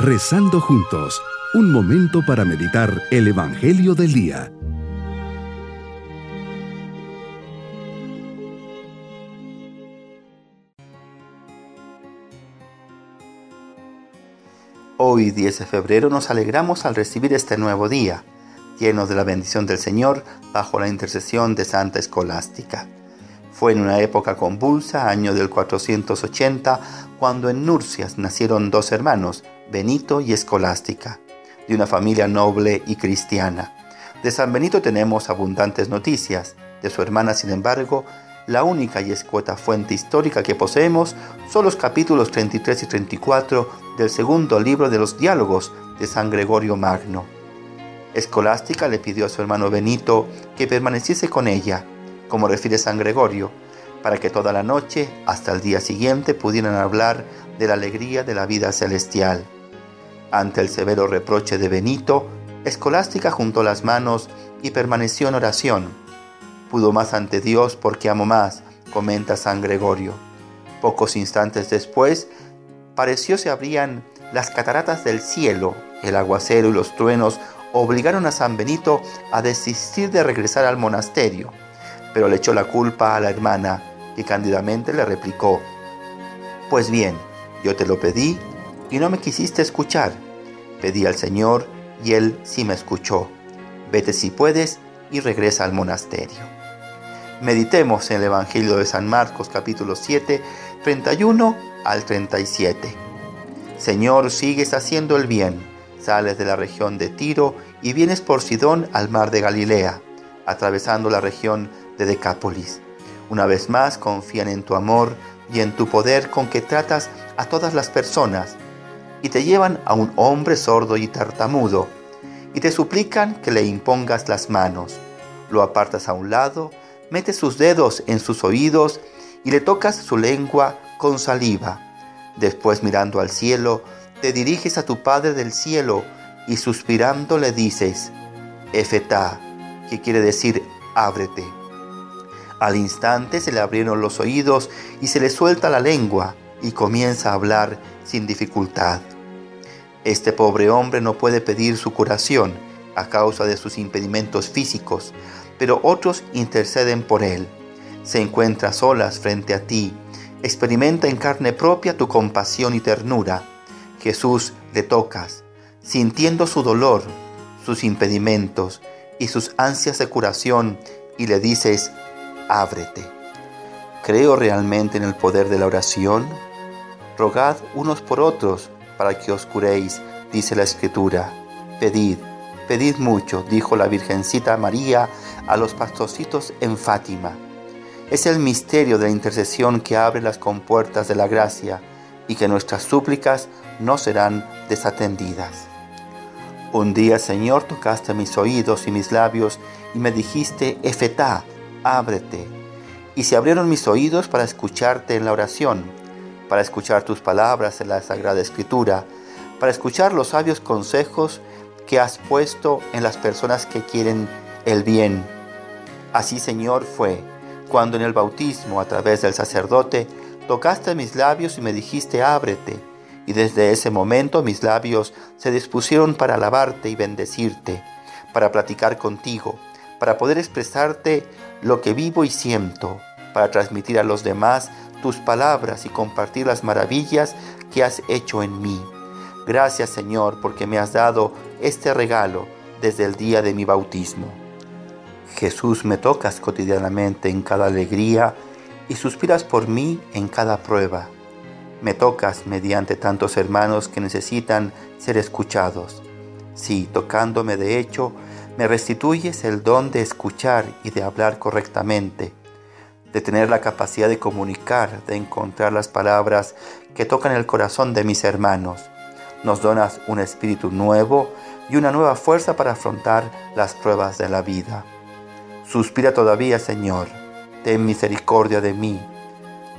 Rezando juntos, un momento para meditar el Evangelio del Día. Hoy, 10 de febrero, nos alegramos al recibir este nuevo día, lleno de la bendición del Señor bajo la intercesión de Santa Escolástica. Fue en una época convulsa, año del 480, cuando en Nurcias nacieron dos hermanos, Benito y Escolástica, de una familia noble y cristiana. De San Benito tenemos abundantes noticias, de su hermana, sin embargo, la única y escueta fuente histórica que poseemos son los capítulos 33 y 34 del segundo libro de los diálogos de San Gregorio Magno. Escolástica le pidió a su hermano Benito que permaneciese con ella, como refiere San Gregorio, para que toda la noche hasta el día siguiente pudieran hablar de la alegría de la vida celestial. Ante el severo reproche de Benito, Escolástica juntó las manos y permaneció en oración. Pudo más ante Dios porque amo más, comenta San Gregorio. Pocos instantes después, pareció se abrían las cataratas del cielo, el aguacero y los truenos obligaron a San Benito a desistir de regresar al monasterio pero le echó la culpa a la hermana, y cándidamente le replicó, Pues bien, yo te lo pedí y no me quisiste escuchar. Pedí al Señor y Él sí me escuchó. Vete si puedes y regresa al monasterio. Meditemos en el Evangelio de San Marcos capítulo 7, 31 al 37. Señor, sigues haciendo el bien. Sales de la región de Tiro y vienes por Sidón al mar de Galilea, atravesando la región de Decápolis. Una vez más confían en tu amor y en tu poder con que tratas a todas las personas y te llevan a un hombre sordo y tartamudo y te suplican que le impongas las manos. Lo apartas a un lado, metes sus dedos en sus oídos y le tocas su lengua con saliva. Después mirando al cielo, te diriges a tu Padre del cielo y suspirando le dices, Efetá, que quiere decir ábrete. Al instante se le abrieron los oídos y se le suelta la lengua y comienza a hablar sin dificultad. Este pobre hombre no puede pedir su curación a causa de sus impedimentos físicos, pero otros interceden por él. Se encuentra solas frente a ti, experimenta en carne propia tu compasión y ternura. Jesús le tocas, sintiendo su dolor, sus impedimentos y sus ansias de curación, y le dices, ábrete. ¿Creo realmente en el poder de la oración? Rogad unos por otros para que os curéis, dice la Escritura. Pedid, pedid mucho, dijo la Virgencita María a los pastorcitos en Fátima. Es el misterio de la intercesión que abre las compuertas de la gracia y que nuestras súplicas no serán desatendidas. Un día, Señor, tocaste mis oídos y mis labios y me dijiste, Efetá, ábrete. Y se abrieron mis oídos para escucharte en la oración, para escuchar tus palabras en la Sagrada Escritura, para escuchar los sabios consejos que has puesto en las personas que quieren el bien. Así, Señor, fue cuando en el bautismo, a través del sacerdote, tocaste mis labios y me dijiste, ábrete. Y desde ese momento mis labios se dispusieron para alabarte y bendecirte, para platicar contigo, para poder expresarte lo que vivo y siento, para transmitir a los demás tus palabras y compartir las maravillas que has hecho en mí. Gracias Señor porque me has dado este regalo desde el día de mi bautismo. Jesús me tocas cotidianamente en cada alegría y suspiras por mí en cada prueba. Me tocas mediante tantos hermanos que necesitan ser escuchados. Sí, tocándome de hecho, me restituyes el don de escuchar y de hablar correctamente, de tener la capacidad de comunicar, de encontrar las palabras que tocan el corazón de mis hermanos. Nos donas un espíritu nuevo y una nueva fuerza para afrontar las pruebas de la vida. Suspira todavía, Señor, ten misericordia de mí.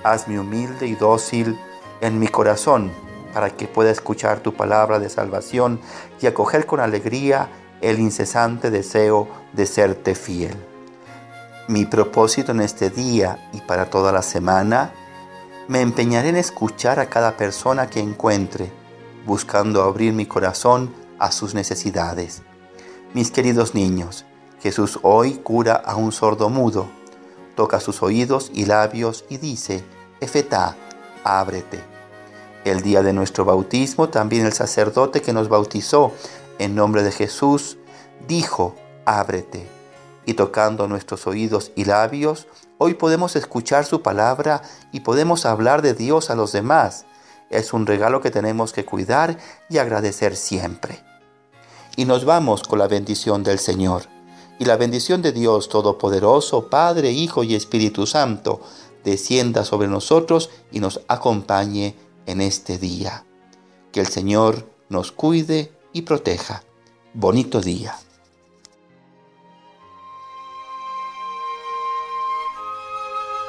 Hazme humilde y dócil en mi corazón para que pueda escuchar tu palabra de salvación y acoger con alegría el incesante deseo de serte fiel. Mi propósito en este día y para toda la semana, me empeñaré en escuchar a cada persona que encuentre, buscando abrir mi corazón a sus necesidades. Mis queridos niños, Jesús hoy cura a un sordo mudo, toca sus oídos y labios y dice, Efetá, ábrete. El día de nuestro bautismo, también el sacerdote que nos bautizó en nombre de Jesús, dijo, ábrete. Y tocando nuestros oídos y labios, hoy podemos escuchar su palabra y podemos hablar de Dios a los demás. Es un regalo que tenemos que cuidar y agradecer siempre. Y nos vamos con la bendición del Señor. Y la bendición de Dios Todopoderoso, Padre, Hijo y Espíritu Santo, descienda sobre nosotros y nos acompañe en este día. Que el Señor nos cuide y proteja. Bonito día.